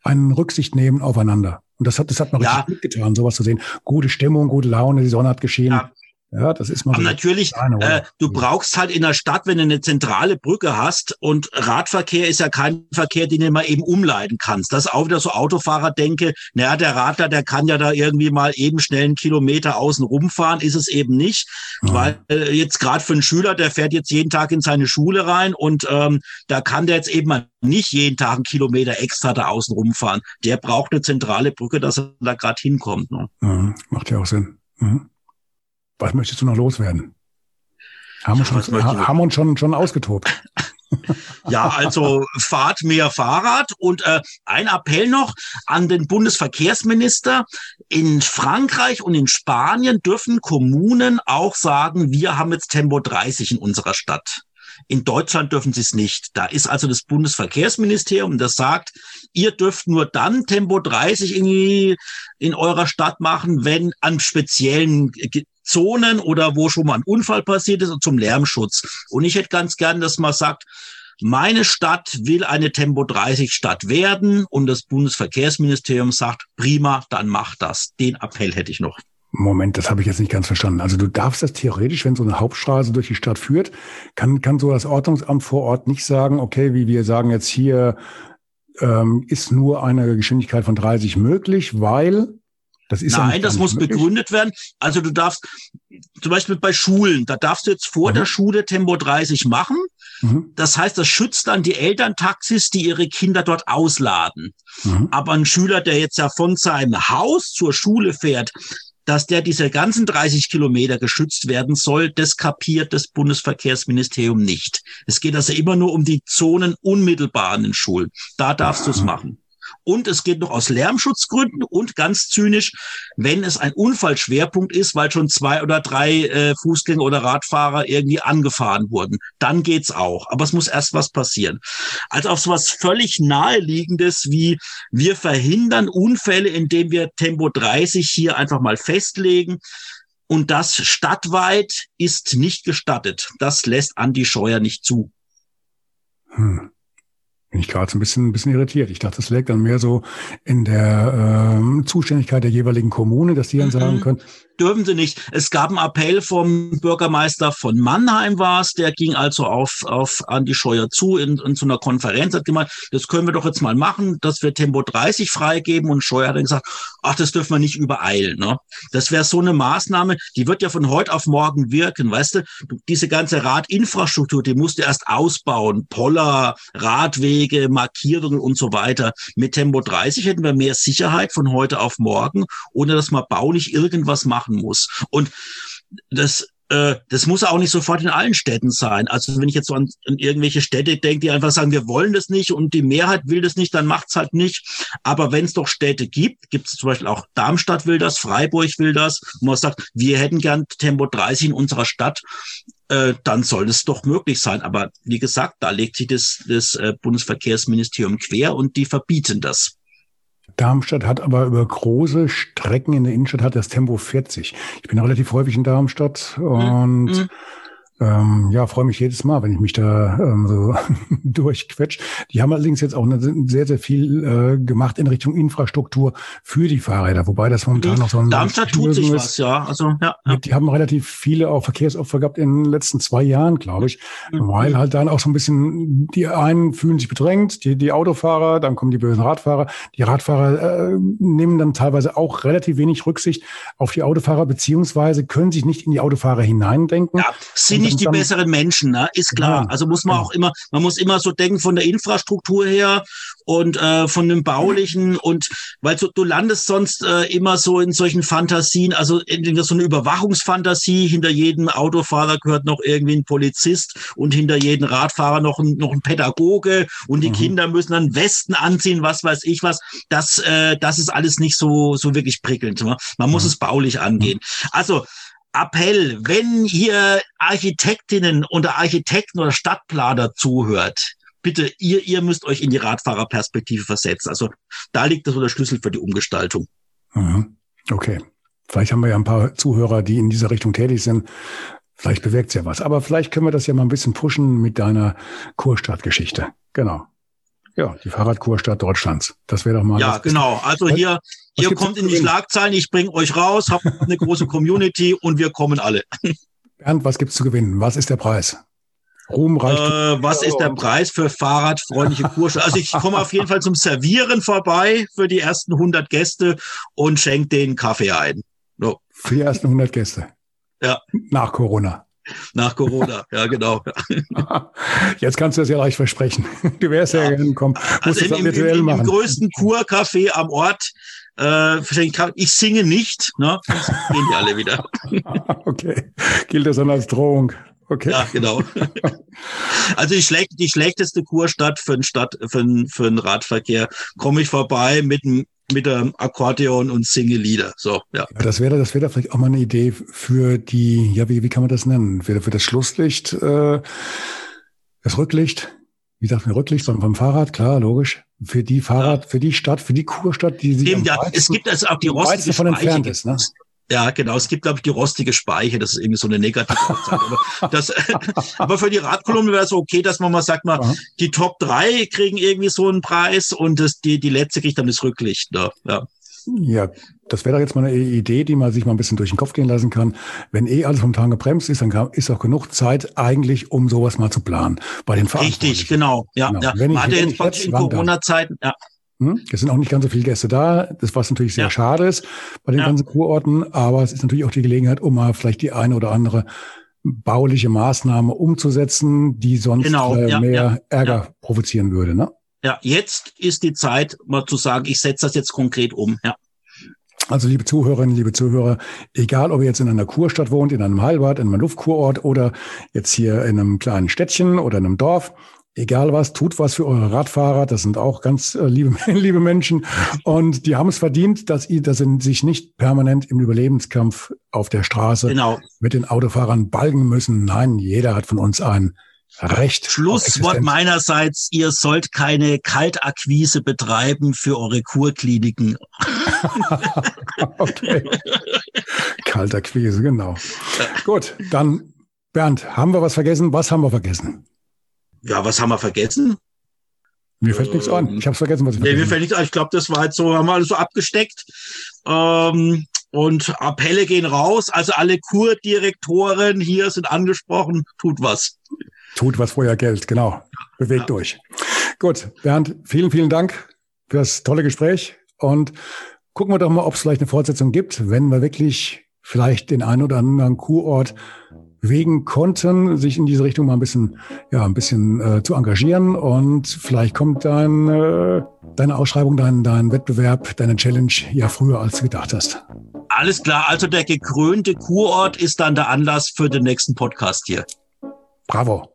ein Rücksicht nehmen aufeinander. Und das hat, das hat mir ja. richtig mitgetan, sowas zu sehen. Gute Stimmung, gute Laune, die Sonne hat geschienen. Ja. Ja, das ist mal. Aber natürlich, äh, du brauchst halt in der Stadt, wenn du eine zentrale Brücke hast und Radverkehr ist ja kein Verkehr, den du mal eben umleiten kannst. Das ist auch wieder so Autofahrer denke, naja, der Radler, der kann ja da irgendwie mal eben schnell einen Kilometer außen rumfahren, ist es eben nicht, mhm. weil äh, jetzt gerade für einen Schüler, der fährt jetzt jeden Tag in seine Schule rein und ähm, da kann der jetzt eben mal nicht jeden Tag einen Kilometer extra da außen rumfahren. Der braucht eine zentrale Brücke, dass er da gerade hinkommt. Ne? Mhm. Macht ja auch Sinn. Mhm. Was möchtest du noch loswerden? Haben, ja, wir, schon, haben uns schon, schon ausgetobt. Ja, also fahrt mehr Fahrrad und äh, ein Appell noch an den Bundesverkehrsminister. In Frankreich und in Spanien dürfen Kommunen auch sagen, wir haben jetzt Tempo 30 in unserer Stadt. In Deutschland dürfen sie es nicht. Da ist also das Bundesverkehrsministerium, das sagt, ihr dürft nur dann Tempo 30 irgendwie in eurer Stadt machen, wenn an speziellen Zonen oder wo schon mal ein Unfall passiert ist und zum Lärmschutz. Und ich hätte ganz gern, dass man sagt, meine Stadt will eine Tempo 30 Stadt werden und das Bundesverkehrsministerium sagt, prima, dann macht das. Den Appell hätte ich noch. Moment, das habe ich jetzt nicht ganz verstanden. Also du darfst das theoretisch, wenn so eine Hauptstraße durch die Stadt führt, kann, kann so das Ordnungsamt vor Ort nicht sagen, okay, wie wir sagen jetzt hier ähm, ist nur eine Geschwindigkeit von 30 möglich, weil das ist Nein, das muss möglich. begründet werden. Also du darfst zum Beispiel bei Schulen, da darfst du jetzt vor mhm. der Schule Tempo 30 machen. Mhm. Das heißt, das schützt dann die Elterntaxis, die ihre Kinder dort ausladen. Mhm. Aber ein Schüler, der jetzt ja von seinem Haus zur Schule fährt, dass der diese ganzen 30 Kilometer geschützt werden soll, das kapiert das Bundesverkehrsministerium nicht. Es geht also immer nur um die Zonen unmittelbar an den Schulen. Da darfst du es machen. Und es geht noch aus Lärmschutzgründen und ganz zynisch, wenn es ein Unfallschwerpunkt ist, weil schon zwei oder drei äh, Fußgänger oder Radfahrer irgendwie angefahren wurden. Dann geht's auch. Aber es muss erst was passieren. Also auf so was völlig naheliegendes wie wir verhindern Unfälle, indem wir Tempo 30 hier einfach mal festlegen. Und das stadtweit ist nicht gestattet. Das lässt Andi Scheuer nicht zu. Hm. Bin ich gerade so ein bisschen, ein bisschen irritiert. Ich dachte, das liegt dann mehr so in der ähm, Zuständigkeit der jeweiligen Kommune, dass die dann mhm. sagen können, dürfen sie nicht. Es gab einen Appell vom Bürgermeister von Mannheim war es, der ging also auf, auf Andi Scheuer zu in, in so einer Konferenz, hat gemeint, das können wir doch jetzt mal machen, dass wir Tempo 30 freigeben und Scheuer hat dann gesagt, ach, das dürfen wir nicht übereilen. Ne? Das wäre so eine Maßnahme, die wird ja von heute auf morgen wirken, weißt du, diese ganze Radinfrastruktur, die musst du erst ausbauen, Poller, Radwege, Markierungen und so weiter. Mit Tempo 30 hätten wir mehr Sicherheit von heute auf morgen, ohne dass man baulich irgendwas machen machen muss. Und das äh, das muss auch nicht sofort in allen Städten sein. Also wenn ich jetzt so an, an irgendwelche Städte denke, die einfach sagen, wir wollen das nicht und die Mehrheit will das nicht, dann macht's halt nicht. Aber wenn es doch Städte gibt, gibt es zum Beispiel auch Darmstadt will das, Freiburg will das, wo man sagt, wir hätten gern Tempo 30 in unserer Stadt, äh, dann soll es doch möglich sein. Aber wie gesagt, da legt sich das, das äh, Bundesverkehrsministerium quer und die verbieten das. Darmstadt hat aber über große Strecken in der Innenstadt hat das Tempo 40. Ich bin relativ häufig in Darmstadt und mhm. Ähm, ja, freue mich jedes Mal, wenn ich mich da ähm, so durchquetsche. Die haben allerdings jetzt auch eine, sehr, sehr viel äh, gemacht in Richtung Infrastruktur für die Fahrräder, wobei das momentan mhm. noch so ein Darmstadt tut sich was, ja. Also ja, ja. Die haben relativ viele auch Verkehrsopfer gehabt in den letzten zwei Jahren, glaube ich, mhm. weil halt dann auch so ein bisschen die einen fühlen sich bedrängt, die, die Autofahrer, dann kommen die bösen Radfahrer. Die Radfahrer äh, nehmen dann teilweise auch relativ wenig Rücksicht auf die Autofahrer beziehungsweise können sich nicht in die Autofahrer hineindenken. Ja, nicht die besseren Menschen, ne? ist klar. Ja, also muss man ja. auch immer, man muss immer so denken von der Infrastruktur her und äh, von dem Baulichen und weil du, du landest sonst äh, immer so in solchen Fantasien, also entweder so eine Überwachungsfantasie, hinter jedem Autofahrer gehört noch irgendwie ein Polizist und hinter jedem Radfahrer noch ein, noch ein Pädagoge und die mhm. Kinder müssen dann Westen anziehen, was weiß ich was. Das, äh, das ist alles nicht so, so wirklich prickelnd. Ne? Man muss mhm. es baulich angehen. Also Appell, wenn ihr Architektinnen oder Architekten oder Stadtplaner zuhört, bitte, ihr, ihr müsst euch in die Radfahrerperspektive versetzen. Also da liegt so der Schlüssel für die Umgestaltung. Mhm. Okay. Vielleicht haben wir ja ein paar Zuhörer, die in dieser Richtung tätig sind. Vielleicht bewirkt es ja was. Aber vielleicht können wir das ja mal ein bisschen pushen mit deiner Kurstadtgeschichte. Genau. Ja, die Fahrradkurstadt Deutschlands. Das wäre doch mal. Ja, genau. Also hier, hier kommt in die Schlagzeilen, ich bringe euch raus, habt eine große Community und wir kommen alle. Bernd, was gibt's zu gewinnen? Was ist der Preis? Ruhm, Reichtum. Äh, was ist der Preis für fahrradfreundliche Kurse? Also ich komme auf jeden Fall zum Servieren vorbei für die ersten 100 Gäste und schenke den Kaffee ein. So. Für die ersten 100 Gäste? Ja. Nach Corona. Nach Corona, ja genau. Jetzt kannst du das ja leicht versprechen. Du wärst ja, ja gekommen. Also im, im, im, im größten Kurcafé am Ort. Äh, ich singe nicht, ne? Sonst gehen die alle wieder. okay. Gilt das dann als Drohung? Okay. Ja, genau. Also die, schlecht, die schlechteste Kurstadt für den Stadt, für den, für den Radverkehr komme ich vorbei mit einem mit dem Akkordeon und singe Lieder. So, ja. ja das wäre, das wäre vielleicht auch mal eine Idee für die, ja, wie, wie kann man das nennen? Für, für das Schlusslicht, äh, das Rücklicht, wie sagt man, Rücklicht beim, beim Fahrrad, klar, logisch. Für die Fahrrad, ja. für die Stadt, für die Kurstadt, die sich Eben, ja, es gibt also auch die rostige von entfernt ist, ne? Ja, genau. Es gibt, glaube ich, die rostige Speiche. Das ist irgendwie so eine negative aber, das, aber für die Radkolumne wäre es okay, dass man mal sagt, mal, Aha. die Top drei kriegen irgendwie so einen Preis und das, die, die letzte kriegt dann das Rücklicht. Ne? Ja. Ja, das wäre doch jetzt mal eine Idee, die man sich mal ein bisschen durch den Kopf gehen lassen kann. Wenn eh alles vom Tag gebremst ist, dann ist auch genug Zeit eigentlich, um sowas mal zu planen. Bei den Richtig, genau. Ja, genau. ja. Wenn ich, man hatte jetzt in Corona-Zeiten, ja. Hm? Es sind auch nicht ganz so viele Gäste da, das was natürlich sehr ja. schade ist bei den ja. ganzen Kurorten, aber es ist natürlich auch die Gelegenheit, um mal vielleicht die eine oder andere bauliche Maßnahme umzusetzen, die sonst genau. äh, ja, mehr Ärger provozieren würde. Ne? Ja, jetzt ist die Zeit, mal zu sagen, ich setze das jetzt konkret um. Ja. Also liebe Zuhörerinnen, liebe Zuhörer, egal ob ihr jetzt in einer Kurstadt wohnt, in einem Heilbad, in einem Luftkurort oder jetzt hier in einem kleinen Städtchen oder in einem Dorf, egal was, tut was für eure Radfahrer. Das sind auch ganz äh, liebe, liebe Menschen. Und die haben es verdient, dass, ihr, dass sie sich nicht permanent im Überlebenskampf auf der Straße genau. mit den Autofahrern balgen müssen. Nein, jeder hat von uns ein Recht. Schlusswort meinerseits, ihr sollt keine Kaltakquise betreiben für eure Kurkliniken. okay. Kaltakquise, genau. Gut, dann Bernd, haben wir was vergessen? Was haben wir vergessen? Ja, was haben wir vergessen? Mir fällt nichts an. Ich habe vergessen, was ich Nee, mir fällt nichts an. Ich glaube, das war jetzt so, haben wir alles so abgesteckt. Ähm, und Appelle gehen raus. Also alle Kurdirektoren hier sind angesprochen. Tut was. Tut was vorher Geld, genau. Bewegt ja. euch. Gut, Bernd, vielen, vielen Dank für das tolle Gespräch. Und gucken wir doch mal, ob es vielleicht eine Fortsetzung gibt, wenn wir wirklich vielleicht den einen oder anderen Kurort bewegen konnten, sich in diese Richtung mal ein bisschen, ja, ein bisschen äh, zu engagieren. Und vielleicht kommt dann äh, deine Ausschreibung, dein, dein Wettbewerb, deine Challenge ja früher, als du gedacht hast. Alles klar. Also der gekrönte Kurort ist dann der Anlass für den nächsten Podcast hier. Bravo.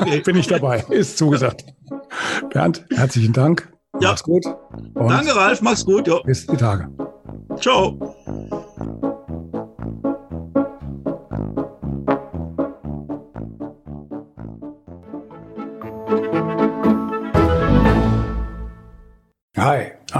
Okay. Bin ich dabei. Ist zugesagt. Bernd, herzlichen Dank. Ja. Mach's gut. Und Danke, Ralf. Mach's gut. Ja. Bis die Tage. Ciao.